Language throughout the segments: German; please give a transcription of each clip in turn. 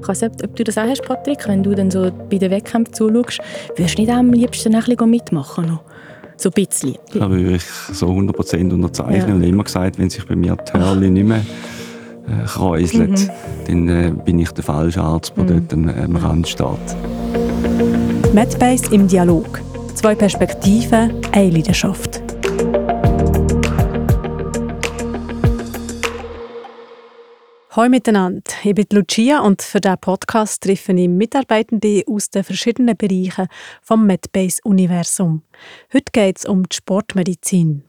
Ich weiß nicht, ob du das auch hast, Patrick, wenn du dann so bei den Wettkämpfen zuschaust, würdest du nicht am liebsten ein bisschen mitmachen noch? So ein bisschen. Da würde ich so 100% unterzeichnen ja. und immer gesagt, wenn sich bei mir die Hörli nicht mehr äh, kräuselt, mhm. dann äh, bin ich der falsche Arzt, der mhm. dort am, am Rand steht. Medbase im Dialog. Zwei Perspektiven, eine Leidenschaft. Hallo miteinander, ich bin Lucia und für diesen Podcast treffe ich Mitarbeitende aus den verschiedenen Bereichen vom Medbase-Universum. Heute geht es um die Sportmedizin.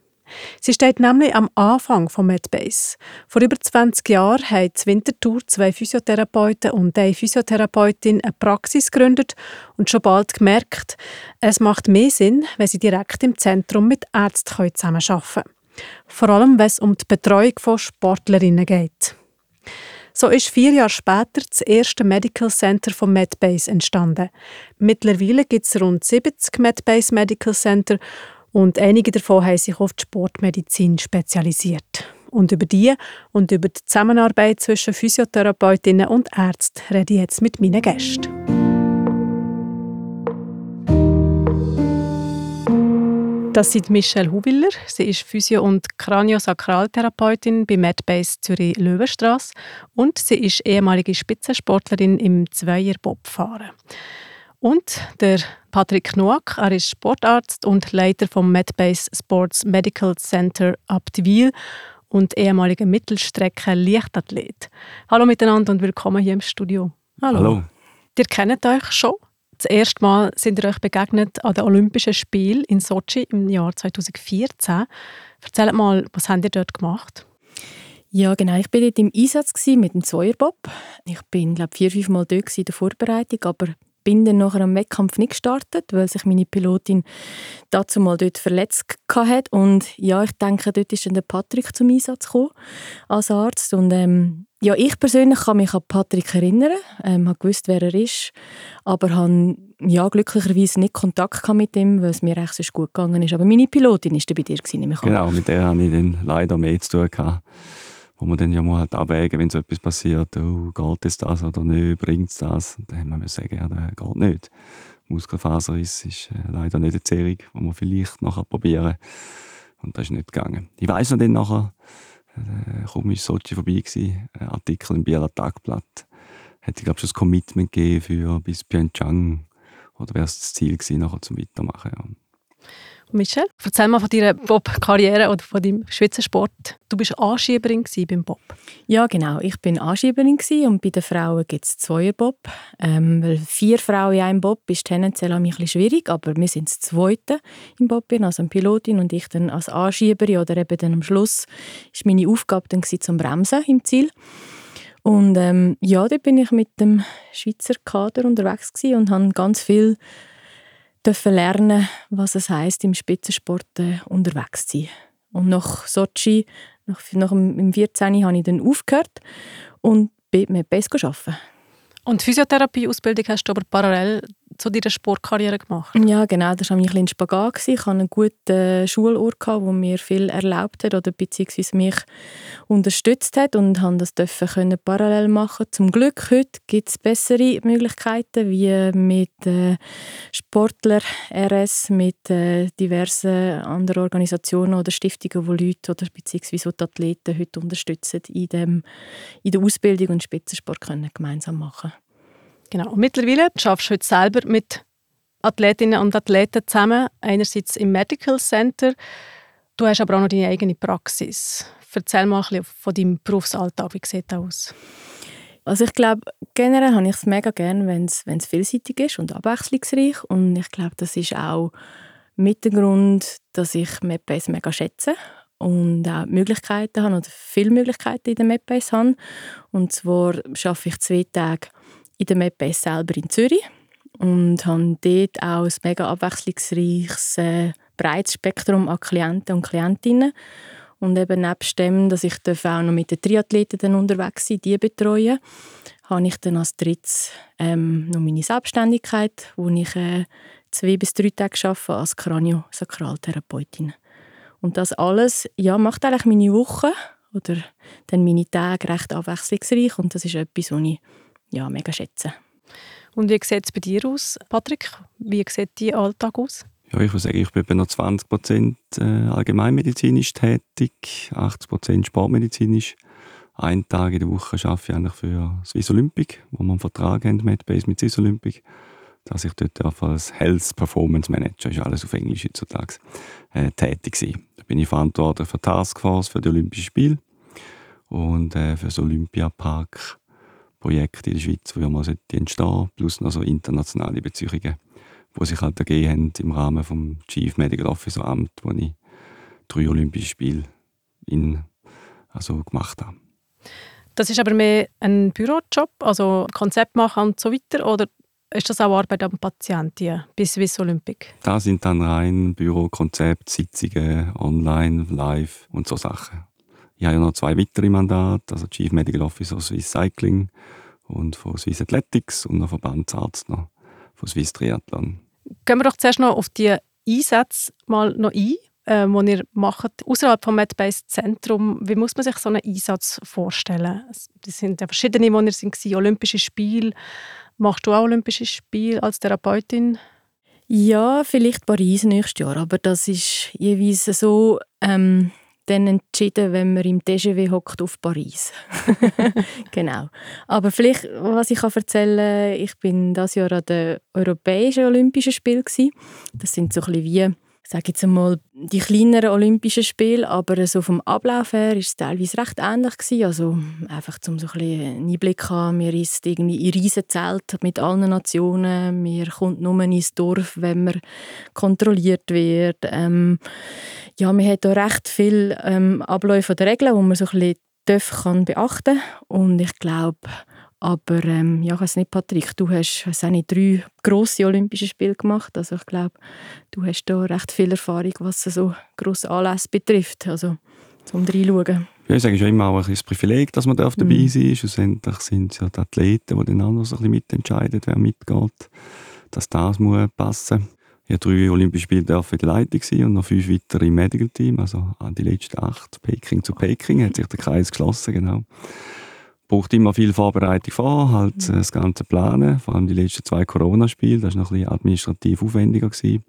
Sie steht nämlich am Anfang von Medbase. Vor über 20 Jahren haben in Winterthur zwei Physiotherapeuten und eine Physiotherapeutin eine Praxis gegründet und schon bald gemerkt, es macht mehr Sinn, wenn sie direkt im Zentrum mit Ärzten zusammenarbeiten können. Vor allem, wenn es um die Betreuung von Sportlerinnen geht. So ist vier Jahre später das erste Medical Center von Medbase entstanden. Mittlerweile gibt es rund 70 Medbase Medical Center und einige davon haben sich auf die Sportmedizin spezialisiert. Und über die und über die Zusammenarbeit zwischen Physiotherapeutinnen und Ärzten rede ich jetzt mit meinen Gästen. Das sind Michelle Hubiller. Sie ist Physio- und Kraniosakraltherapeutin bei Medbase Zürich Löwenstrasse und sie ist ehemalige Spitzensportlerin im Zweierbobfahren. Und der Patrick Noack, er ist Sportarzt und Leiter vom Medbase Sports Medical Center Abtwil und ehemaliger Mittelstrecken-Leichtathlet. Hallo miteinander und willkommen hier im Studio. Hallo. Hallo. Ihr kennt euch schon. Das erste Mal sind ihr euch begegnet an den Olympischen Spielen in Sochi im Jahr 2014. Erzählt mal, was habt ihr dort gemacht? Ja, genau. Ich war dort im Einsatz mit dem Zweierbob. Ich bin, glaube vier, fünf Mal dort in der Vorbereitung, aber bin dann nachher am Wettkampf nicht gestartet, weil sich meine Pilotin dazu mal dort verletzt hat. Und ja, ich denke, dort ist dann der Patrick zum Einsatz gekommen als Arzt. Und ähm, ja, ich persönlich kann mich an Patrick erinnern, ähm, habe gewusst, wer er ist, aber habe ja, glücklicherweise nicht Kontakt mit ihm, weil es mir echt sonst gut gegangen ist. Aber meine Pilotin war bei dir, gewesen, Genau, mit der hatte ich dann leider mehr zu tun. Gehabt wo man dann ja mal halt abwägen, wenn so etwas passiert, oh, geht es das oder nicht, bringt es das? Dann haben wir sagen, ja, das geht nicht. Muskelfaserriss ist äh, leider nicht eine Zerrung, die man vielleicht nachher probieren Und das ist nicht gegangen. Ich weiss noch dann nachher, äh, kaum ist Sochi vorbei gewesen, ein Artikel im Bieler Tagblatt, hätte ich glaube schon das Commitment gegeben für bis Pyeongchang oder wäre es das Ziel gewesen, nachher zum Weitermachen. Ja. Michelle, erzähl mal von deiner Bob-Karriere oder von deinem Sport. Du bist Anschieberin beim Bob. Ja, genau. Ich bin Anschieberin und bei den Frauen gibt es zwei Bob. Ähm, weil vier Frauen in einem Bob ist tendenziell ein bisschen schwierig, aber wir sind das Zweite im Bob, also eine Pilotin und ich dann als Anschieberin oder eben dann am Schluss ist meine Aufgabe dann zum Bremsen im Ziel. Und ähm, ja, da bin ich mit dem Schweizer Kader unterwegs und habe ganz viel dürfen lernen, was es heißt im Spitzensport äh, unterwegs zu sein. Und nach Sochi, nach, nach dem 14. habe ich dann aufgehört und bin mit BES arbeiten. Und Physiotherapie-Ausbildung hast du aber parallel zu deiner Sportkarriere gemacht? Ja, genau. Das war ein bisschen Spagat. Ich hatte einen guten Schulort, der mir viel erlaubt hat oder beziehungsweise mich unterstützt hat und konnte das dürfen parallel machen. Zum Glück heute gibt es bessere Möglichkeiten, wie mit äh, Sportler RS, mit äh, diversen anderen Organisationen oder Stiftungen, die Leute oder beziehungsweise die Athleten heute unterstützen, in, dem, in der Ausbildung und Spitzensport können gemeinsam machen Genau. Und mittlerweile schaffst du heute selber mit Athletinnen und Athleten zusammen. Einerseits im Medical Center. Du hast aber auch noch deine eigene Praxis. Erzähl mal ein bisschen von deinem Berufsalltag. Wie sieht das aus? Also ich glaube, generell habe ich es mega gerne, wenn es vielseitig ist und abwechslungsreich. Und ich glaube, das ist auch mit dem Grund, dass ich MedBase mega schätze und auch Möglichkeiten habe oder viele Möglichkeiten in der MedBase habe. Und zwar arbeite ich zwei Tage in der MedBase selber in Zürich und habe dort auch ein mega abwechslungsreiches, äh, breites Spektrum an Klienten und Klientinnen. Und eben nebst dem, dass ich auch noch mit den Triathleten unterwegs sein die betreuen, habe ich dann als drittes ähm, noch meine Selbstständigkeit, wo ich äh, zwei bis drei Tage arbeite als Kraniosakraltherapeutin. Und das alles ja, macht eigentlich meine Woche oder dann meine Tage recht abwechslungsreich und das ist etwas, was ich ja, mega schätze. Und wie sieht es bei dir aus, Patrick? Wie sieht dein Alltag aus? Ja, ich würde sagen, ich bin noch 20 Prozent äh, allgemeinmedizinisch tätig, 80 Prozent sportmedizinisch. Einen Tag in der Woche arbeite ich eigentlich für Swiss Olympic, wo wir einen Vertrag haben mit Base mit Swiss Olympic, dass ich dort als Health Performance Manager, ist alles auf Englisch heutzutage, äh, tätig war. Da bin ich verantwortlich für Taskforce für die Olympischen Spiele und äh, für das Olympiapark Projekt in der Schweiz, wo man entstehen plus noch so internationale Beziehungen die sich halt ergeben haben im Rahmen vom Chief Medical Officer Amt, wo ich drei Olympische Spiele in, also gemacht habe. Das ist aber mehr ein Bürojob, also Konzept machen und so weiter, oder ist das auch Arbeit am Patienten bis Swiss Olympic? Da sind dann rein Bürokonzept, Sitzungen, online, live und so Sachen. Ich habe ja noch zwei weitere Mandate, also Chief Medical Officer Swiss Cycling und von Swiss Athletics und noch Verbandsarzt noch von Swiss Triathlon. Gehen wir doch zuerst noch auf die Einsätze mal noch ein, äh, die ihr macht außerhalb vom MedBase Zentrum. Wie muss man sich so einen Einsatz vorstellen? Es sind ja verschiedene, die ihr sind, Olympische Spiele. Machst du auch Olympische Spiele als Therapeutin? Ja, vielleicht Paris nächstes Jahr, aber das ist jeweils so ähm, dann entschieden, wenn man im TGW hockt auf Paris. genau. Aber vielleicht, was ich kann erzählen kann, ich bin das Jahr an den Europäischen Olympischen Spielen. Das sind so ein bisschen wie sage jetzt einmal, die kleineren Olympischen Spiele, aber so vom Ablauf her war es teilweise recht ähnlich gewesen. Also einfach um so ein einen Einblick zu haben, wir ist irgendwie in Riesenzelt mit allen Nationen, wir kommt nur ins Dorf, wenn man kontrolliert wird. Ähm, ja, man hat da recht viele ähm, Abläufe der Regeln, die man so ein bisschen kann beachten und ich glaube, aber ähm, ja, ich weiß nicht, Patrick, du hast, nicht drei grosse Olympische Spiele gemacht. Also ich glaube, du hast da recht viel Erfahrung, was so grosse Anlässe betrifft. Also zum reinschauen. Ja, ich sage schon immer auch ein Privileg, dass man dabei mhm. sein darf. Schlussendlich sind es ja die Athleten, die dann so ein bisschen mitentscheiden, wer mitgeht. Dass das muss passen ich drei Olympische Spiele in der Leitung sein und noch fünf weitere im Medical Team. Also an die letzten acht, Peking zu Peking, hat sich der Kreis geschlossen, genau braucht immer viel Vorbereitung vor, halt mhm. das ganze Planen, vor allem die letzten zwei Corona-Spiele, das war noch ein bisschen administrativ aufwendiger. Gewesen.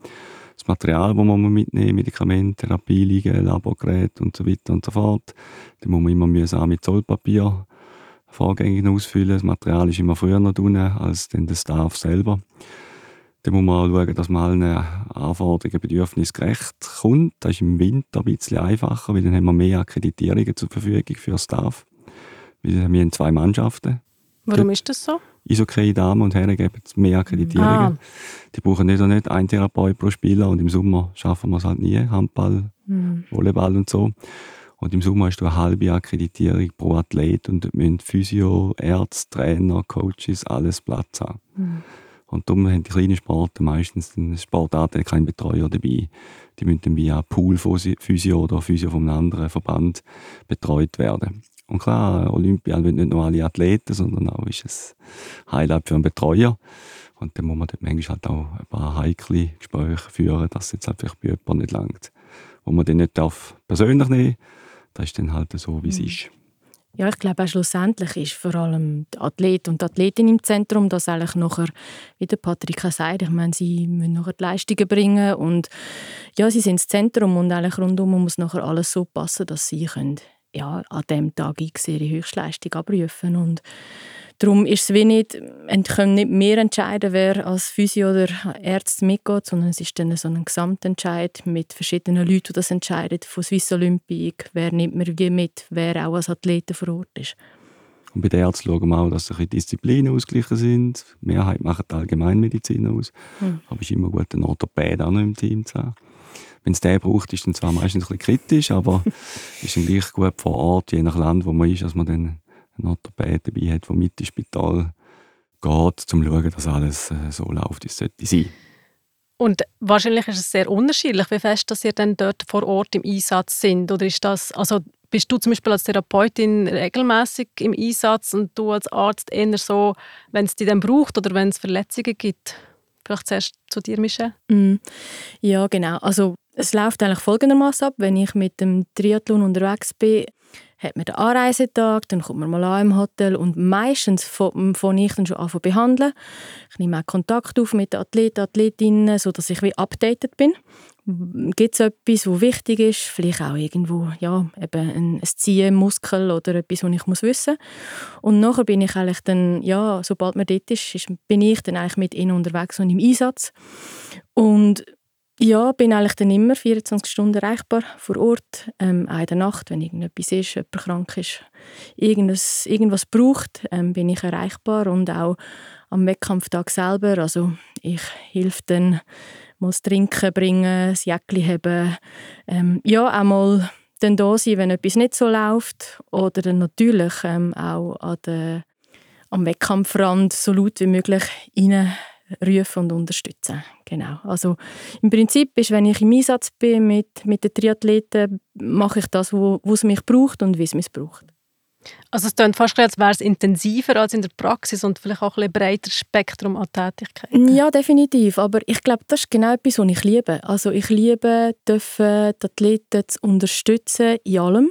Das Material, das man mitnehmen Medikamente, Therapieliegen, Laborgeräte und so weiter und so fort, das muss man immer mühsam mit Zollpapier vorgängig ausfüllen. Das Material ist immer früher noch drin als dann der Staff selber. Dann muss man auch schauen, dass man allen Anforderungen, Bedürfnissen gerecht kommt. Das ist im Winter ein bisschen einfacher, weil dann haben wir mehr Akkreditierungen zur Verfügung für Staff. Wir haben zwei Mannschaften. Warum ist das so? Eishockey, Damen und Herren geben mehr Akkreditierungen. Ah. Die brauchen nicht, nicht einen Therapeut pro Spieler und im Sommer schaffen wir es halt nie. Handball, mhm. Volleyball und so. Und im Sommer hast du eine halbe Akkreditierung pro Athlet und müssen Physio, Ärzte, Trainer, Coaches alles Platz haben. Mhm. Und darum haben die kleinen Sporten meistens eine Sportart keinen Betreuer dabei. Die müssen dann via Pool-Physio oder Physio von einem anderen Verband betreut werden. Und klar, Olympia will nicht nur alle Athleten, sondern auch ist es Highlight für einen Betreuer. Und dann muss man dort manchmal halt auch ein paar heikle Gespräche führen, dass es jetzt halt vielleicht bei jemandem nicht langt. Wo man dann nicht darf persönlich nehmen das ist dann halt so, wie es mhm. ist. Ja, ich glaube auch schlussendlich ist vor allem der Athlet und die Athletin im Zentrum, dass eigentlich nachher, wie der Patrick sagt, ich meine, sie müssen nachher die Leistungen bringen und ja, sie sind das Zentrum und eigentlich rundum muss nachher alles so passen, dass sie können ja, an diesem Tag X ihre Höchstleistung abrufen. Und darum ist es wie nicht, können nicht mehr entscheiden, wer als Physio oder Ärzte mitgeht, sondern es ist dann so ein Gesamtentscheid mit verschiedenen Leuten, die das entscheiden, von Swiss Olympic, wer nimmt mir wie mit, wer auch als Athleten vor Ort ist. Und bei den Ärzten schauen wir auch, dass die Disziplinen ausgeglichen sind. Die Mehrheit macht die Allgemeinmedizin aus. Hm. Aber es ist immer gut, einen Orthopäd auch noch im Team zu haben. Wenn es den braucht, ist dann zwar meistens ein bisschen kritisch, aber ist dann gleich gut vor Ort, je nach Land, wo man ist, dass man dann einen Orthopäd dabei hat, der mit ins Spital geht, um zu schauen, dass alles äh, so läuft, wie es sollte sein. Und wahrscheinlich ist es sehr unterschiedlich, wie fest dass ihr dann dort vor Ort im Einsatz sind. Oder ist das, also bist du zum Beispiel als Therapeutin regelmäßig im Einsatz und du als Arzt eher so, wenn es dich dann braucht oder wenn es Verletzungen gibt? Vielleicht zuerst zu dir, Michelle. Mm. Ja, genau. Also es läuft eigentlich folgendermaßen ab. Wenn ich mit dem Triathlon unterwegs bin, hat man den Anreisetag, dann kommt man mal an im Hotel und meistens fange ich dann schon an zu behandeln. Ich nehme auch Kontakt auf mit den Athleten, Athletinnen, sodass ich wie updated bin. Gibt es etwas, was wichtig ist? Vielleicht auch irgendwo ja, eben ein, ein Ziehen, Muskel oder etwas, was ich muss wissen muss. Und nachher bin ich eigentlich dann, ja, sobald man dort ist, ist bin ich dann eigentlich mit ihnen unterwegs und im Einsatz. Und ja, bin eigentlich dann immer 24 Stunden erreichbar vor Ort. Ähm, auch in der Nacht, wenn irgendetwas ist, jemand krank ist, irgendwas, irgendwas braucht, ähm, bin ich erreichbar. Und auch am Wettkampftag selber. Also ich helfe dann mal Trinken bringen, das Jäckchen haben. Ähm, ja, auch mal dann da sein, wenn etwas nicht so läuft. Oder dann natürlich ähm, auch an der, am Wettkampfrand so laut wie möglich rein rufen und unterstützen. Genau. Also im Prinzip ist, wenn ich im Einsatz bin mit, mit den Triathleten, mache ich das, wo, wo es mich braucht und wie es mich braucht. Also es klingt fast, als wäre es intensiver als in der Praxis und vielleicht auch ein breiteres Spektrum an Tätigkeiten. Ja, definitiv. Aber ich glaube, das ist genau etwas, was ich liebe. Also ich liebe, dürfen die Athleten zu unterstützen in allem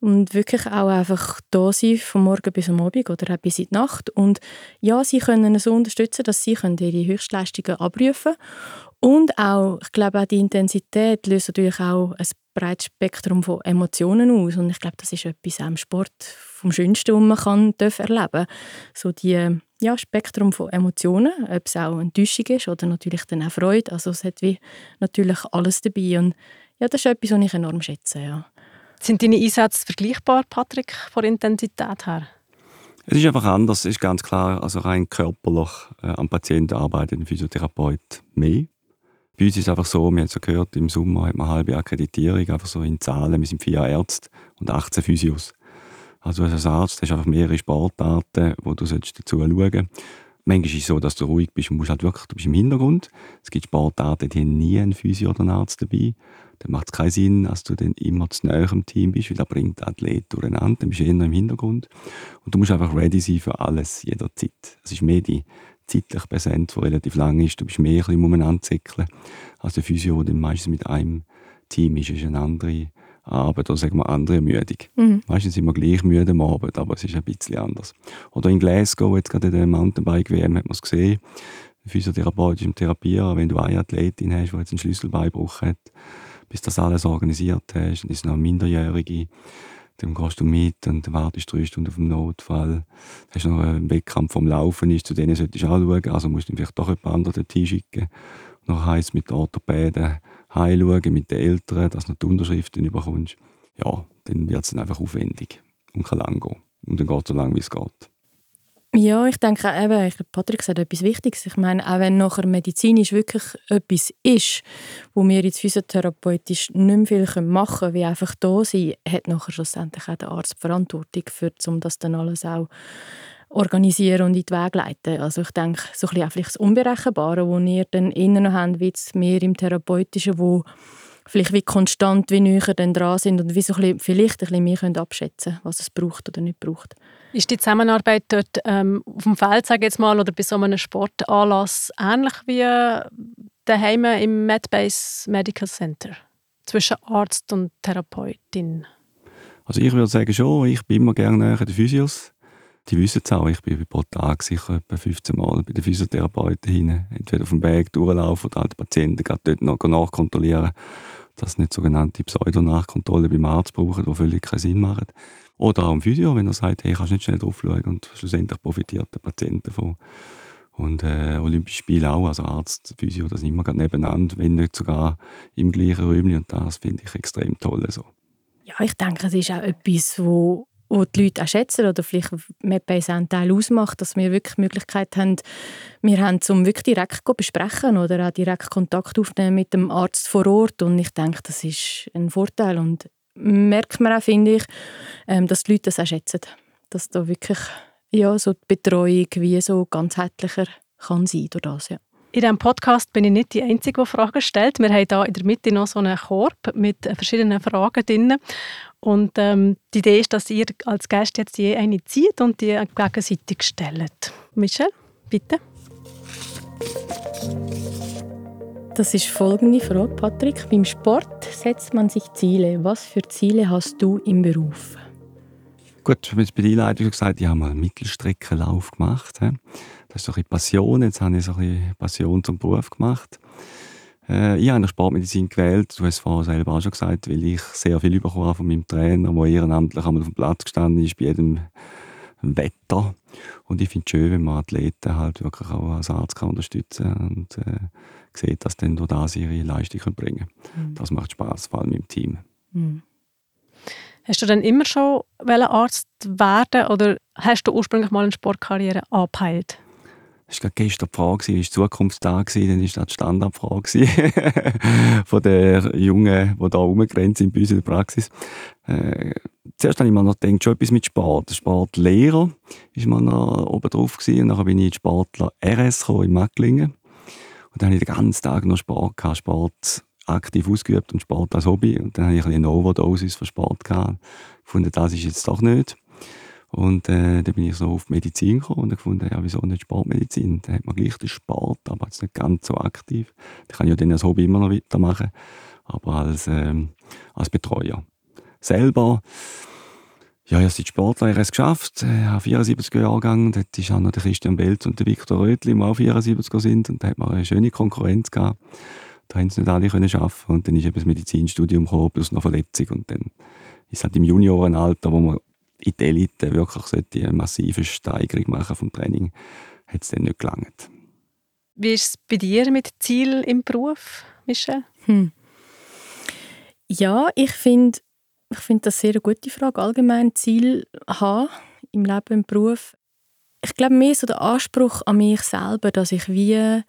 und wirklich auch einfach da sein, vom Morgen bis am Abend oder auch bis in die Nacht. Und ja, sie können so unterstützen, dass sie ihre Höchstleistungen abrufen können. Und auch, ich glaube, auch die Intensität löst natürlich auch ein breites Spektrum von Emotionen aus. Und ich glaube, das ist etwas am Sport vom Schönsten, was man kann, erleben darf. So die ja, Spektrum von Emotionen, ob es auch Enttäuschung ist oder natürlich dann auch Freude. Also es hat wie natürlich alles dabei. Und ja, das ist etwas, was ich enorm schätze. Ja. Sind deine Einsätze vergleichbar, Patrick, von Intensität her? Es ist einfach anders, es ist ganz klar. Also rein körperlich äh, am Patienten arbeitet ein Physiotherapeut mehr. Bei uns ist es einfach so, wir haben so gehört, im Sommer hat man eine halbe Akkreditierung, einfach so in Zahlen. Wir sind vier Ärzte und 18 Physios. Also als Arzt hast du einfach mehrere Sportarten, wo du dazu schauen solltest. Manchmal ist es so, dass du ruhig bist und musst halt wirklich, du bist im Hintergrund. Es gibt Sportarten, die haben nie einen Physio oder einen Arzt dabei. Dann macht es keinen Sinn, dass du dann immer zu nahe im Team bist, weil da bringt der Athlet durcheinander. Dann bist du eher im Hintergrund. Und du musst einfach ready sein für alles, jederzeit. Es ist mehr die zeitlich präsent, die relativ lang ist. Du bist mehr ein bisschen umeinander zickeln als der Physio, der meistens mit einem Team ist. Es ist eine andere Arbeit oder sagen wir andere Ermüdung. Mhm. Meistens sind wir gleich müde am Abend, aber es ist ein bisschen anders. Oder in Glasgow, jetzt gerade in der Mountainbike-WM, hat man es gesehen, der Physiotherapeut ist im Therapieren, wenn du eine Athletin hast, die jetzt einen Schlüsselbeinbruch hat, bis das alles organisiert hast, dann ist noch Minderjährige, dann gehst du mit und wartest drei Stunden auf den Notfall. Hast noch einen Wettkampf vom Laufen ist, zu denen solltest du anschauen. Also musst du vielleicht doch jemand anderen dorthin schicken. Noch heisst mit den Orthopäden heimschauen, mit den Eltern, dass du die Unterschriften bekommst. Ja, dann wird es einfach aufwendig und kann lang gehen. Und dann geht es so lange, wie es geht. Ja, ich denke eben, ich glaube, Patrick sagt etwas Wichtiges. Ich meine, auch wenn nachher medizinisch wirklich etwas ist, wo wir jetzt physiotherapeutisch nicht mehr viel machen können, wie einfach da sein, hat nachher schlussendlich auch der Arzt Verantwortung für, um das dann alles auch organisieren und in die Wege leiten. Also ich denke, so ein auch vielleicht das Unberechenbare, das wir dann innen noch haben, wie jetzt mehr im Therapeutischen, wo vielleicht wie konstant wie näher dann dran sind und wie so ein bisschen, vielleicht ein bisschen mehr können abschätzen können, was es braucht oder nicht braucht. Ist die Zusammenarbeit dort ähm, auf dem Feld, sage jetzt mal, oder bei so einem Sportanlass ähnlich wie daheim im MedBase Medical Center? Zwischen Arzt und Therapeutin? Also ich würde sagen schon, ich bin immer gerne näher den Physios. Die wissen es auch, ich bin pro Tag sicher etwa 15 Mal bei den Physiotherapeuten hin. Entweder auf dem Weg durchlaufen oder halt Patienten dort noch nachkontrollieren, dass nicht sogenannte Pseudonachkontrolle beim Arzt brauchen, die völlig keinen Sinn machen. Oder auch im Physio, wenn er sagt, hey, kannst nicht schnell drauf schauen und schlussendlich profitiert der Patient davon. Und äh, Olympische Spiele auch, also Arzt, Physio, das immer gerade nebeneinander, wenn nicht sogar im gleichen Räumchen. Und das finde ich extrem toll. So. Ja, ich denke, es ist auch etwas, wo wo die Leute auch schätzen oder vielleicht mit einen Teil ausmacht, dass wir wirklich die Möglichkeit haben, wir haben zum wirklich direkt zu besprechen oder auch direkt Kontakt aufnehmen mit dem Arzt vor Ort und ich denke, das ist ein Vorteil und merkt man auch, finde ich, ähm, dass die Leute das auch schätzen, dass da wirklich ja, so die Betreuung wie so ganzheitlicher kann sein durch das, ja. In diesem Podcast bin ich nicht die Einzige, die Fragen stellt. Wir haben hier in der Mitte noch so einen Korb mit verschiedenen Fragen drin. Und ähm, die Idee ist, dass ihr als Gast jetzt je eine zieht und die gegenseitig stellt. Michelle, bitte. Das ist folgende Frage, Patrick. Beim Sport setzt man sich Ziele. Was für Ziele hast du im Beruf? Gut, ich habe jetzt bei der Einleitung gesagt, ich habe mal einen Mittelstreckenlauf gemacht. Das ist so ein Passion. Jetzt habe ich so ein Passion zum Beruf gemacht. Äh, ich habe Sportmedizin gewählt, du hast es vorher selber auch schon gesagt, weil ich sehr viel bekommen von meinem Trainer, der ehrenamtlich einmal auf dem Platz gestanden ist, bei jedem Wetter. Und ich finde es schön, wenn man Athleten halt wirklich auch als Arzt kann unterstützen und äh, sieht, dass dann durch das ihre Leistung bringen können. Mhm. Das macht Spaß, vor allem im Team. Mhm. Hast du dann immer schon Arzt werden oder hast du ursprünglich mal eine Sportkarriere angepeilt? Das war gestern die Frage, war die Zukunft da? Dann war das die Standardfrage von der Jungen, die da rumgerannt sind bei uns in der Praxis. Äh, zuerst habe ich mir noch gedacht, schon etwas mit Sport. Sportlehrer war mal noch oben drauf. Gewesen. Und dann bin ich in Sportler RS in Macklingen. Und dann habe ich den ganzen Tag noch Sport gehabt, Sport aktiv ausgeübt und Sport als Hobby. Und dann hatte ich eine Overdosis von Sport gehabt. gefunden, das ist jetzt doch nicht. Und äh, dann bin ich so auf Medizin gekommen und gefunden, ja, wieso nicht Sportmedizin? Da hat man gleich den Sport, aber jetzt nicht ganz so aktiv. Da kann ich ja dann als Hobby immer noch weitermachen, aber als, ähm, als Betreuer. Selber, ja, ich habe die Sportlehre geschafft, ich habe 74 Jahre gegangen, dort ist auch noch der Christian Belz und der Viktor Rötli, die auch 74 sind und da hat man eine schöne Konkurrenz gehabt. Da haben es nicht alle können schaffen und dann ist eben das Medizinstudium gekommen, plus noch Verletzung und dann ist halt im Juniorenalter, wo man in der Elite wirklich eine massive Steigerung machen vom Training, hat es dann nicht gelangt. Wie ist es bei dir mit Ziel im Beruf, Michelle? Hm. Ja, ich finde ich find das sehr eine gute Frage. Allgemein Ziel haben im Leben, im Beruf. Ich glaube, mehr so der Anspruch an mich selber, dass ich wie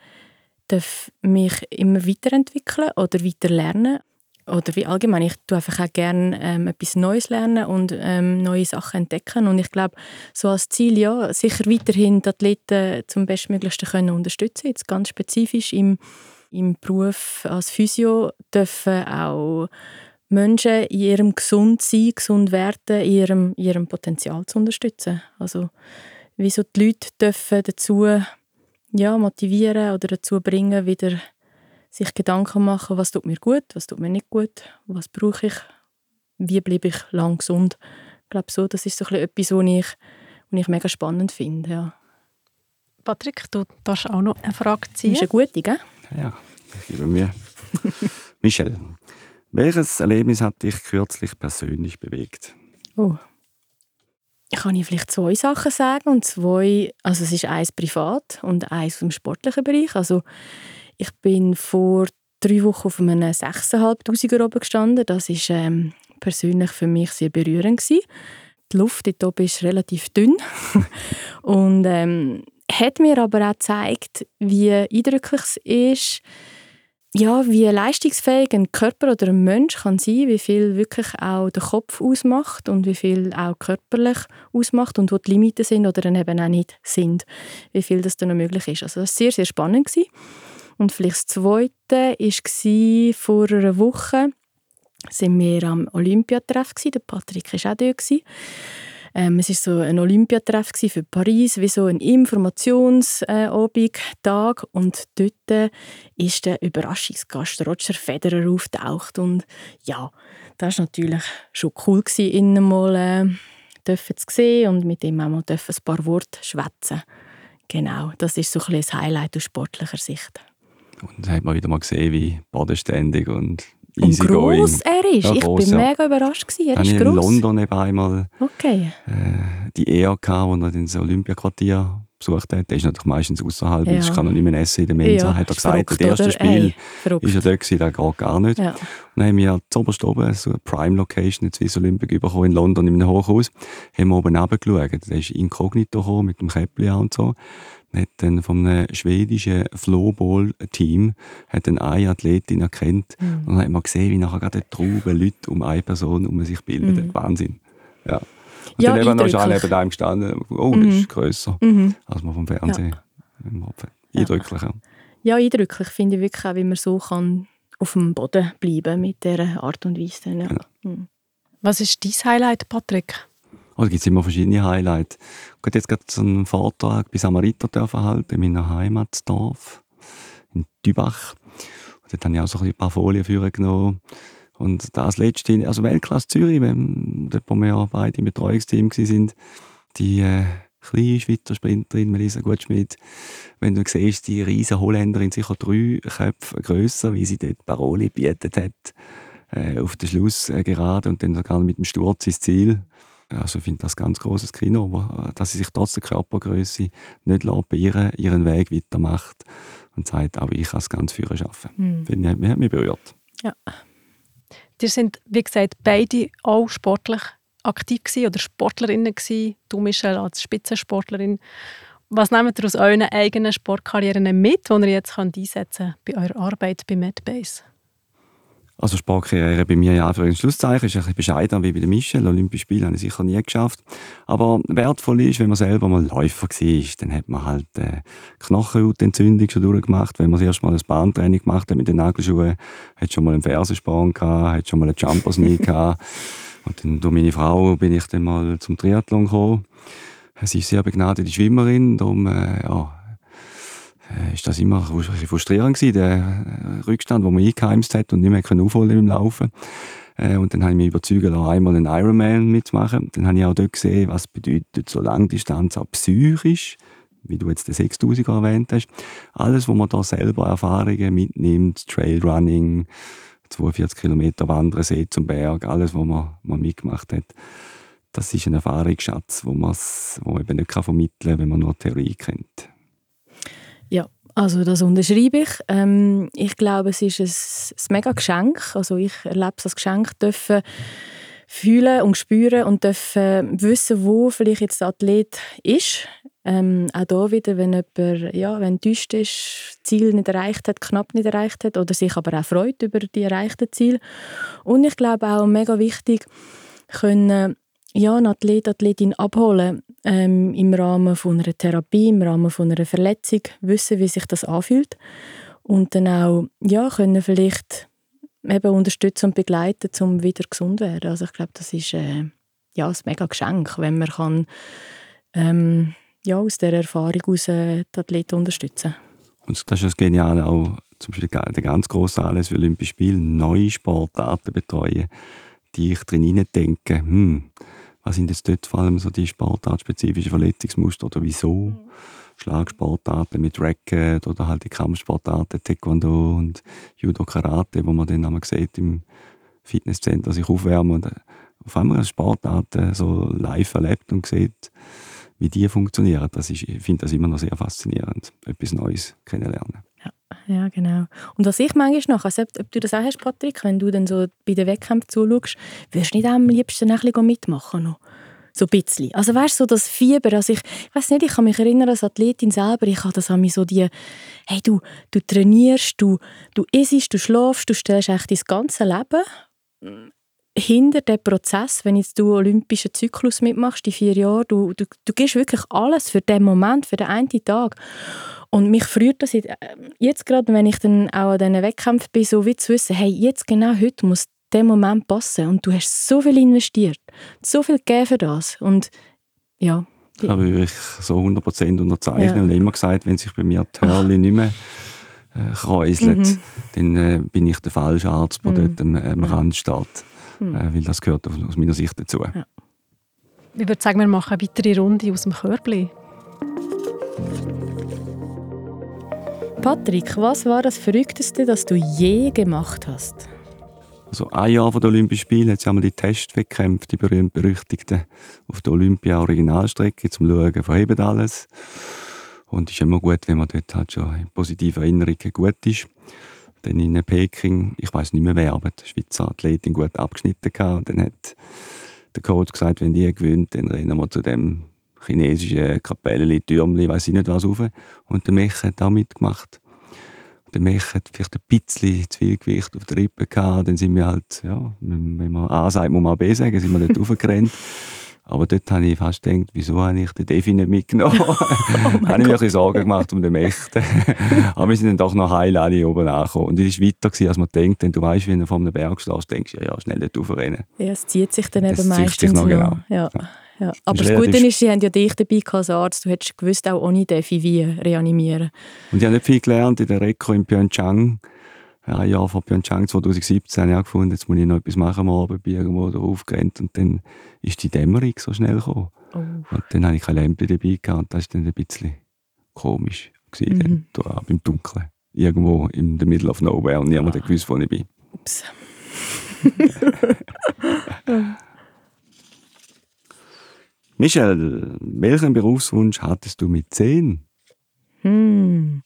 darf mich immer weiterentwickeln oder weiter lernen oder wie allgemein, ich tue einfach auch gerne ähm, etwas Neues lernen und ähm, neue Sachen entdecken und ich glaube, so als Ziel, ja, sicher weiterhin die Athleten zum Bestmöglichsten können unterstützen, jetzt ganz spezifisch im, im Beruf als Physio dürfen auch Menschen in ihrem gesund sein, gesund werden, in ihrem, in ihrem Potenzial zu unterstützen. Also wieso die Leute dürfen dazu ja, motivieren oder dazu bringen, wieder sich Gedanken machen, was tut mir gut, was tut mir nicht gut, was brauche ich, wie bleibe ich lang gesund. Ich glaube so, das ist so etwas, was ich, was ich mega spannend finde. Ja. Patrick, du darfst auch noch eine Frage ziehen. Das ist eine gute, gell? Ja, ich gebe mir. Michelle, welches Erlebnis hat dich kürzlich persönlich bewegt? Oh. Ich kann ich vielleicht zwei Sachen sagen und zwei, also es ist eins privat und eins im sportlichen Bereich. Also ich bin vor drei Wochen auf einem 6'500er oben gestanden. Das war ähm, persönlich für mich sehr berührend. Gewesen. Die Luft dort oben ist relativ dünn. und ähm, hat mir aber auch gezeigt, wie eindrücklich es ist, ja, wie leistungsfähig ein Körper oder ein Mensch kann sein, wie viel wirklich auch der Kopf ausmacht und wie viel auch körperlich ausmacht und wo die Limiten sind oder dann eben auch nicht sind, wie viel das dann noch möglich ist. Also das war sehr, sehr spannend. Gewesen. Und vielleicht das Zweite war vor einer Woche, sind wir am Olympiatreff Der Patrick war auch dort. Ähm, es war so ein Olympiatreff für Paris, wie so ein Informationsabend, Tag. Und dort ist der Überraschungsgast Roger Federer auftaucht. Und ja, das war natürlich schon cool, ihn mal äh, zu sehen und mit ihm auch mal ein paar Worte schwätzen. Genau, das ist so ein, ein Highlight aus sportlicher Sicht. Und da hat man wieder mal gesehen, wie bodenständig und easy und gross er ist. Ja, ich gross, bin ja. mega überrascht. Gewesen. Er ist gross. in London eben einmal okay. äh, die ERK, wo er das Olympiaquartier besucht hat. Der ist natürlich meistens außerhalb, ja. ich kann noch nicht mehr essen in der Mensa, ja, hat er gesagt. Das erste Spiel war ist er dort gewesen, der geht gar nicht. Ja. Und dann haben wir zuoberst oben so eine Prime Location, jetzt Swiss Olympic bekommen in London in einem Hochhaus, haben wir oben runtergeschaut. Da ist inkognito gekommen, mit dem Käppli und so hat dann von einem schwedischen Flowball-Team hat dann eine Athletin erkannt mhm. und dann hat man gesehen, wie nachher gerade Trauben Leute um eine Person um sich bilden. Mhm. Wahnsinn. Ja. Und ja, dann eben noch alle neben einem gestanden, oh, das ist mhm. grösser mhm. als man vom Fernsehen. Ja. Eindrücklich. Ja. ja, eindrücklich finde ich wirklich auch, wie man so kann auf dem Boden bleiben mit dieser Art und Weise. Ja. Genau. Mhm. Was ist dein Highlight, Patrick? Da gibt es immer verschiedene Highlights. Ich habe jetzt gerade so einen Vortrag bei Samariter halten, in meiner Heimatdorf, in Dübach. Und dort habe ich auch so ein paar Folien für genommen. Und das letzte, also Weltklasse Zürich, dort, wo wir beide im Betreuungsteam waren, die äh, kleine Schweizer Sprinterin Melissa Gutschmidt, wenn du siehst, die riesen Holländerin, sicher drei Köpfe grösser, wie sie dort Paroli gebietet hat, äh, auf den Schluss äh, gerade und dann sogar mit dem Sturz ins Ziel. Also ich finde das ein ganz großes Kino, aber äh, dass sie sich trotz der Körpergröße nicht bei ihr ihren Weg weitermacht und sagt, auch ich kann es ganz für schaffen. Mhm. Finde ich, hat mich berührt. Ja. Ihr sind, wie gesagt, beide auch sportlich aktiv gewesen oder Sportlerinnen gewesen. Du, Michelle, als Spitzensportlerin. Was nehmt ihr aus euren eigenen Sportkarrieren mit, die ihr jetzt einsetzen könnt bei eurer Arbeit bei MedBase? Also Sportkarriere bei mir ja für ein Schlusszeichen ist ein bisschen bescheidener wie bei der Michelle. Olympische Spiele habe ich sicher nie geschafft. Aber wertvoll ist, wenn man selber mal Läufer war, dann hat man halt äh, Knochenhautentzündung schon durchgemacht. Wenn man das erste Mal ein Bahntraining gemacht hat mit den Nagelschuhen, hat schon mal einen Fersensporn gehabt, hat schon mal einen Jumpers nie gehabt. Und dann durch meine Frau bin ich dann mal zum Triathlon gekommen. Sie ist sehr begnadete Schwimmerin, darum äh, ja, ist das immer frustrierend gewesen, der äh, Rückstand, den man eingeheimst hat und nicht mehr aufholen im Laufen. Äh, und dann habe ich mich überzeugen lassen, einmal einen Ironman mitzumachen. Dann habe ich auch dort gesehen, was bedeutet so Langdistanz auch psychisch, wie du jetzt den 6000 erwähnt hast. Alles, wo man da selber Erfahrungen mitnimmt, Trailrunning, 42 Kilometer wandern, See zum Berg, alles, was man, man mitgemacht hat. Das ist ein Erfahrungsschatz, wo man wo eben nicht vermitteln kann, wenn man nur Theorie kennt. Ja, also das unterschreibe ich. Ähm, ich glaube, es ist ein, ein mega Geschenk. Also ich erlebe es als Geschenk, dürfen fühlen und spüren und dürfen wissen, wo vielleicht jetzt der Athlet ist. Ähm, auch da wieder, wenn jemand ja, wenn ist, Ziel nicht erreicht hat, knapp nicht erreicht hat oder sich aber auch freut über die erreichten Ziele. Und ich glaube auch mega wichtig, können ja, einen Athlet, Athletin abholen ähm, im Rahmen von einer Therapie, im Rahmen von einer Verletzung, wissen, wie sich das anfühlt. Und dann auch ja, können vielleicht eben unterstützen und begleiten, um wieder gesund zu werden. Also ich glaube, das ist äh, ja, ein mega Geschenk, wenn man kann, ähm, ja, aus dieser Erfahrung heraus die Athleten unterstützen. Und das ist das Geniale auch, zum Beispiel der ganz grosse Anlass Olympische Spiele, neue Sportarten betreuen, die ich drin denke, hm, was sind jetzt dort vor allem so die sportartspezifischen Verletzungsmuster oder wieso? Mhm. Schlagsportarten mit Racket oder halt die Kampfsportarten, Taekwondo und Judo, Karate, wo man dann einmal sieht im Fitnesscenter sich aufwärmen und äh, auf einmal Sportarten so live erlebt und sieht, wie die funktionieren. Das ist, ich finde das immer noch sehr faszinierend, etwas Neues kennenlernen. Ja. Ja, genau. Und was ich manchmal noch, also ob du das auch hast, Patrick, wenn du dann so bei den Wettkämpfen zuschaust, würdest du nicht am liebsten ein bisschen mitmachen noch? So ein bisschen. Also weißt du, so das Fieber, also ich, ich weiß nicht, ich kann mich erinnern als Athletin selber, ich habe das an mich so die, hey du, du trainierst, du, du isst, du schlafst, du stellst echt dein ganze Leben hinter dem Prozess, wenn jetzt du olympischen Zyklus mitmachst, die vier Jahre, du, du, du gibst wirklich alles für den Moment, für den einen Tag. Und mich freut das jetzt gerade, wenn ich dann auch an diesen Wettkämpfen bin, so wie zu wissen, hey, jetzt genau heute muss der Moment passen und du hast so viel investiert, so viel gegeben für das und ja. Das habe ich so 100% unterzeichnet ja. und immer gesagt, wenn sich bei mir die Hörli nicht mehr äh, kräuselt, mhm. dann äh, bin ich der falsche Arzt, der mhm. dort am, am Rand steht. Mhm. Äh, weil das gehört aus meiner Sicht dazu. Ja. Ich würde sagen, wir machen eine weitere Runde aus dem Körbli. Patrick, was war das Verrückteste, das du je gemacht hast? Also ein Jahr vor den Olympischen Spielen hat es einmal die Testwettkämpfe, die berühmt-berüchtigten, auf der Olympia-Originalstrecke, zum Schauen, verhebt alles. Und es ist immer gut, wenn man dort halt schon in positiver Erinnerung gut ist. Dann in Peking, ich weiß nicht mehr wer, aber die Schweizer Athletin gut abgeschnitten gehabt. Und dann hat der Coach gesagt, wenn die gewinnt, dann rennen wir zu dem chinesische Kapellen, Türmchen, weiß ich nicht was rauf. Und der Mech hat auch mitgemacht. Der Mech hat vielleicht ein bisschen zu viel Gewicht auf der Rippe gehabt. Dann sind wir halt, ja, wenn man A sagt, muss man auch B sagen, sind wir dort raufgerannt. Aber dort habe ich fast gedacht, wieso habe ich den Defi nicht mitgenommen? oh habe ich mir ein Sorgen gemacht um den Mächten. Aber wir sind dann doch noch heil alle oben angekommen. Und es war weiter, als man denkt. Denn du weißt, wenn du vor einem Berg stehst, denkst du, ja, schnell dort raufrennen. Ja, es zieht sich dann eben meistens noch. Genau. Ja. ja. Ja. Aber das, Gute ist, sie haben ja dich dabei als Arzt. Du hättest gewusst, auch ohne Defi wie reanimieren. Und ich habe nicht viel gelernt in der Reko in Pyeongchang. ein Jahr vor Pyeongchang 2017 habe ich gefunden, jetzt muss ich noch etwas machen am Abend, bin irgendwo drauf gerannt und dann ist die Dämmerung so schnell gekommen. Oh. Und dann hatte ich keine Lampe dabei gehabt und das war dann ein bisschen komisch gewesen, mhm. dann, im Dunkeln. Irgendwo in the middle of nowhere und niemand hat gewusst, wo ich bin. Ups. Michelle, welchen Berufswunsch hattest du mit zehn? Hm.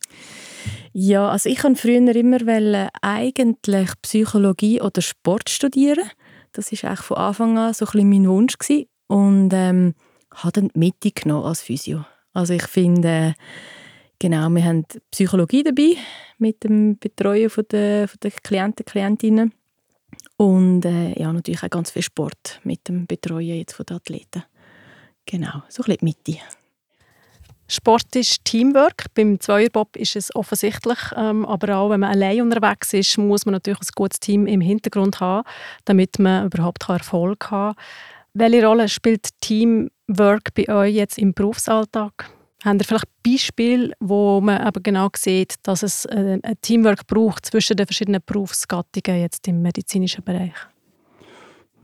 Ja, also ich wollte früher immer eigentlich Psychologie oder Sport studieren. Das war von Anfang an so ein mein Wunsch. Gewesen. Und ähm, habe dann die Mitte genommen als Physio. Also ich finde, genau, wir haben Psychologie dabei mit dem Betreuen von der, von der Klienten, Klientinnen. Und äh, ja, natürlich auch ganz viel Sport mit dem Betreuen jetzt von den Athleten. Genau, so ein bisschen die Mitte. Sport ist Teamwork. Beim Zweierbob ist es offensichtlich. Ähm, aber auch wenn man allein unterwegs ist, muss man natürlich ein gutes Team im Hintergrund haben, damit man überhaupt Erfolg haben kann. Welche Rolle spielt Teamwork bei euch jetzt im Berufsalltag? Habt ihr vielleicht Beispiele, wo man eben genau sieht, dass es äh, ein Teamwork braucht zwischen den verschiedenen Berufsgattungen jetzt im medizinischen Bereich?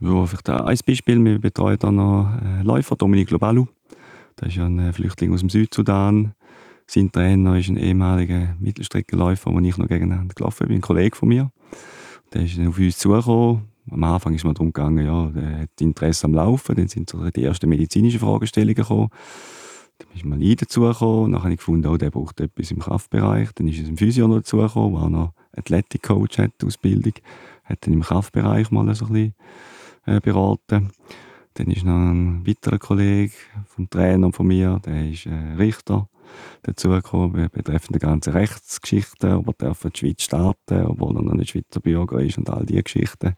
Ja, vielleicht ein Beispiel. Wir betreuen da noch äh, Läufer, Dominik Lobalu. Das ist ein äh, Flüchtling aus dem Südsudan. Sein Trainer ist ein ehemaliger Mittelstreckenläufer, den ich noch gegeneinander gelaufen bin, ein Kollege von mir. Der ist dann auf uns zugekommen. Am Anfang ist es darum gegangen, ja, der hat Interesse am Laufen. Dann sind so die ersten medizinischen Fragestellungen gekommen. Dann ist mal ein dazugekommen. Dann habe ich gefunden, oh, der braucht etwas im Kraftbereich. Dann ist es ein Physio noch dazugekommen, der auch noch Athletic Coach hat, Ausbildung. Hat dann im Kraftbereich mal so ein bisschen äh, beraten. Dann ist noch ein weiterer Kollege vom Trainer von mir, der ist äh, Richter dazugekommen, betreffend die ganze Rechtsgeschichte, ob er die Schweiz starten obwohl er noch nicht Schweizer Bürger ist und all diese Geschichten.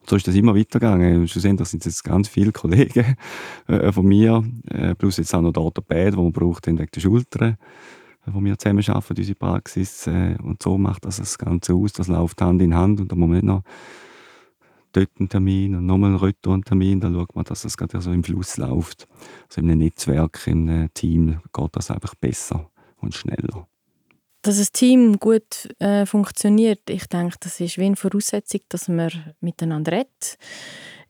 Und so ist das immer weitergegangen. Und schlussendlich sind es jetzt ganz viele Kollegen äh, von mir, äh, plus jetzt auch noch der Orthopäd, den man braucht wegen der Schultern, äh, wo wir zusammen arbeiten, unsere Praxis. Äh, und so macht das das Ganze aus. Das läuft Hand in Hand und da muss man nicht noch dort einen Termin und nochmal einen Retour einen Termin, dann schaut man, dass das gerade so im Fluss läuft. Also in einem Netzwerk, in einem Team geht das einfach besser und schneller. Dass ein Team gut äh, funktioniert, ich denke, das ist wie eine Voraussetzung, dass man miteinander redet,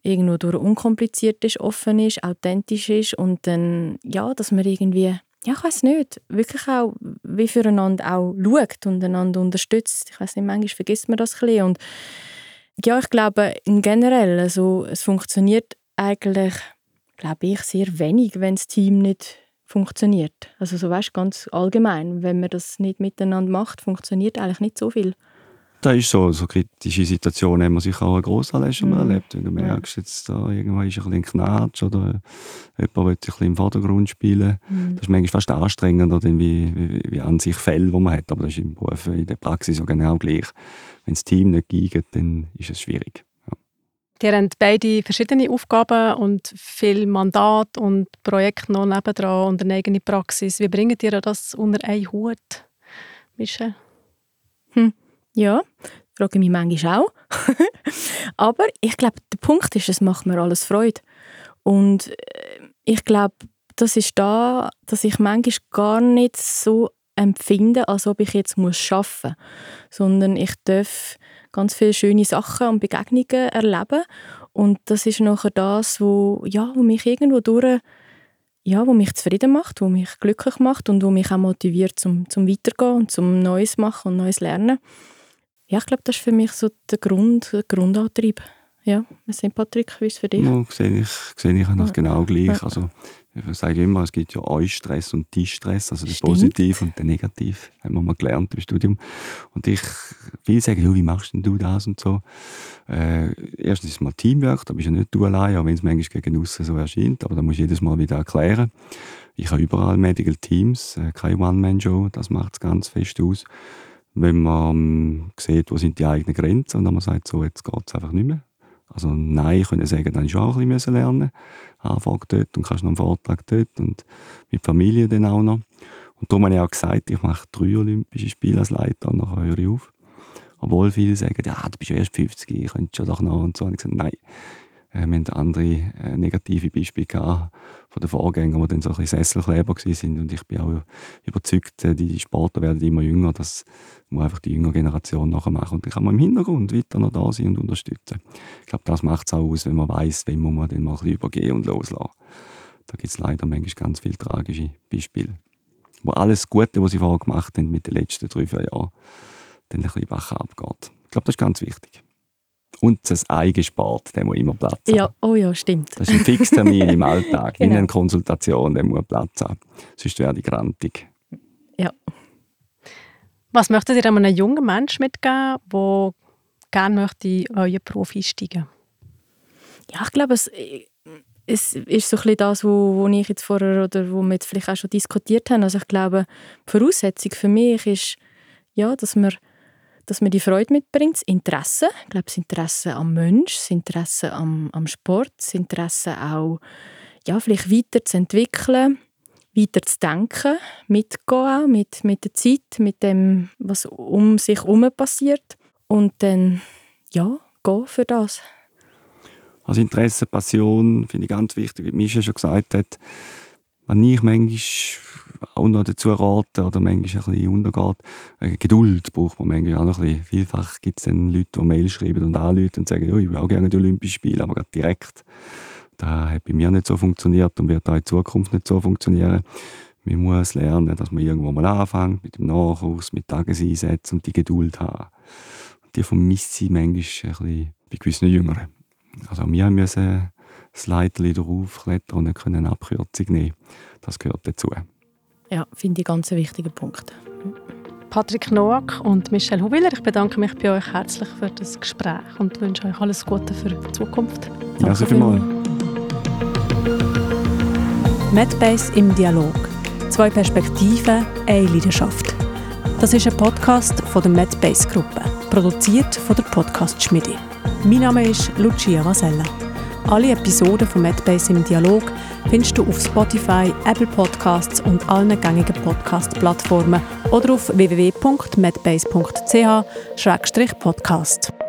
irgendwo durch unkompliziert ist, offen ist, authentisch ist und dann, ja, dass man irgendwie ja, ich weiß nicht, wirklich auch wie füreinander auch schaut und einander unterstützt. Ich weiß nicht, manchmal vergisst man das ein bisschen. Und ja, ich glaube generell, also es funktioniert eigentlich, glaube ich, sehr wenig, wenn das Team nicht funktioniert. Also so weißt ganz allgemein, wenn man das nicht miteinander macht, funktioniert eigentlich nicht so viel. Das ist so, so kritische Situationen haben wir sicher auch Grossanlässe schon mal mm. erlebt. Wenn du merkst, jetzt da irgendwann ist ein bisschen Knatsch oder jemand will ein bisschen im Vordergrund spielen. Mm. Das ist manchmal fast anstrengender wie, wie, wie an sich Fälle, die man hat. Aber das ist im Beruf, in der Praxis so genau gleich wenn das Team nicht geht, dann ist es schwierig. Ja. Die haben beide verschiedene Aufgaben und viel Mandat und Projekte noch nebendran und eine eigene Praxis. Wie bringen ihr das unter einen Hut, Michelle? Hm. Ja, frage ich mich manchmal auch. Aber ich glaube, der Punkt ist, es macht mir alles Freude. Und äh, ich glaube, das ist da, dass ich manchmal gar nicht so empfinde, als ob ich jetzt muss arbeiten muss, sondern ich darf ganz viele schöne Sachen und Begegnungen erleben und das ist nachher das, wo, ja, wo mich irgendwo durch, ja, wo mich zufrieden macht, wo mich glücklich macht und wo mich auch motiviert zum, zum Weitergehen und zum Neues machen und Neues lernen. Ja, ich glaube, das ist für mich so der Grund, der Grundantrieb. Ja, was sind Patrick, wie ist es für dich? Ja, sehe ich, sehe ich das genau gleich. Also, ich sage immer, es gibt ja Eustress und Distress, also der Positiv und der Negativ, haben wir mal gelernt im Studium. Und ich, viele sagen, wie machst denn du das und so. Äh, erstens ist es mal Teamwork, da bist ja nicht du allein, auch wenn es manchmal gegen außen so erscheint, aber da musst du jedes Mal wieder erklären. Ich habe überall Medical Teams, äh, keine One-Man-Show, das macht es ganz fest aus. Wenn man ähm, sieht, wo sind die eigenen Grenzen und dann man sagt, so, jetzt geht es einfach nicht mehr also Nein können sagen, dann ist auch ein bisschen lernen. Anfang dort und kannst noch einen Vortrag dort und mit Familie dann auch noch. Und darum habe ich auch gesagt, ich mache drei Olympische Spiele als Leiter und nachher höre ich auf. Obwohl viele sagen, ja, du bist ja erst 50, ich könnte schon doch noch und so. Und ich gesagt, nein, Äh, wir hatten andere äh, negative Beispiele gehabt von den Vorgängern, die dann so ein bisschen Sesselkleber waren. Und ich bin auch überzeugt, äh, die Sportler werden immer jünger. Das muss einfach die jüngere Generation nachher machen. Und ich kann mal im Hintergrund weiter noch da sein und unterstützen. Ich glaube, das macht es auch aus, wenn man weiß, wenn man dann mal ein bisschen übergehen und loslassen. Da gibt es leider manchmal ganz viele tragische Beispiele. Wo alles Gute, was sie vorher gemacht haben mit den letzten drei, vier Jahren, dann ein bisschen Bach abgeht. Ich glaube, das ist ganz wichtig. Und das Eigensport, der muss immer Platz haben. Ja, oh ja, stimmt. Das ist ein Fixtermin im Alltag, Genau. wie eine Konsultation, der muss Platz haben. Sonst werde ich grantig. Ja. Was möchtet ihr einem jungen Menschen mitgeben, der gerne möchte in euren Beruf einsteigen Ja, ich glaube, es, es ist so ein bisschen das, wo, wo ich jetzt vorher oder wo wir jetzt vielleicht auch schon diskutiert haben. Also ich glaube, die Voraussetzung für mich ist, ja, dass man, dass man die Freude mitbringt, das Interesse. Ich glaube, das Interesse am Mensch, das Interesse am, am Sport, das Interesse auch, ja, vielleicht weiter zu entwickeln, weiter zu denken, mitgehen auch mit, mit der Zeit, mit dem, was um sich herum passiert. Und dann, ja, gehen für das. Also Interesse, Passion finde ich ganz wichtig, wie Mischa schon gesagt hat. Was ich manchmal auch noch dazu rate oder manchmal ein bisschen untergeht, äh, Geduld braucht man manchmal auch noch ein bisschen. Vielfach gibt es dann Leute, die Mail schreiben und anrufen und sagen, «Ja, ich will auch gerne die Olympischen Spiele, aber gerade direkt. Das hat bei mir nicht so funktioniert und wird auch in Zukunft nicht so funktionieren. Man muss lernen, dass man irgendwo mal anfängt, mit dem Nachwuchs, mit Tageseinsätzen und die Geduld haben. Und die vermisse ich manchmal ein bisschen bei gewissen Jüngeren. Also wir müssen das Leitchen darauf klettern und nicht eine Abkürzung nehmen. Das gehört dazu. Ja, finde ich ganz einen wichtigen Punkt. Patrick Noack und Michelle Huwiller, ich bedanke mich bei euch herzlich für das Gespräch und wünsche euch alles Gute für die Zukunft. Merci vielmals. Medbase im Dialog. Zwei Perspektiven, eine Leidenschaft. Das ist ein Podcast von der Medbase Gruppe, produziert von der Podcast Schmiede. Mein Name ist Lucia Vasella. Alle Episoden von Medbase im Dialog findest du auf Spotify, Apple Podcasts und allen gängigen Podcast-Plattformen oder auf www.medbase.ch-podcast.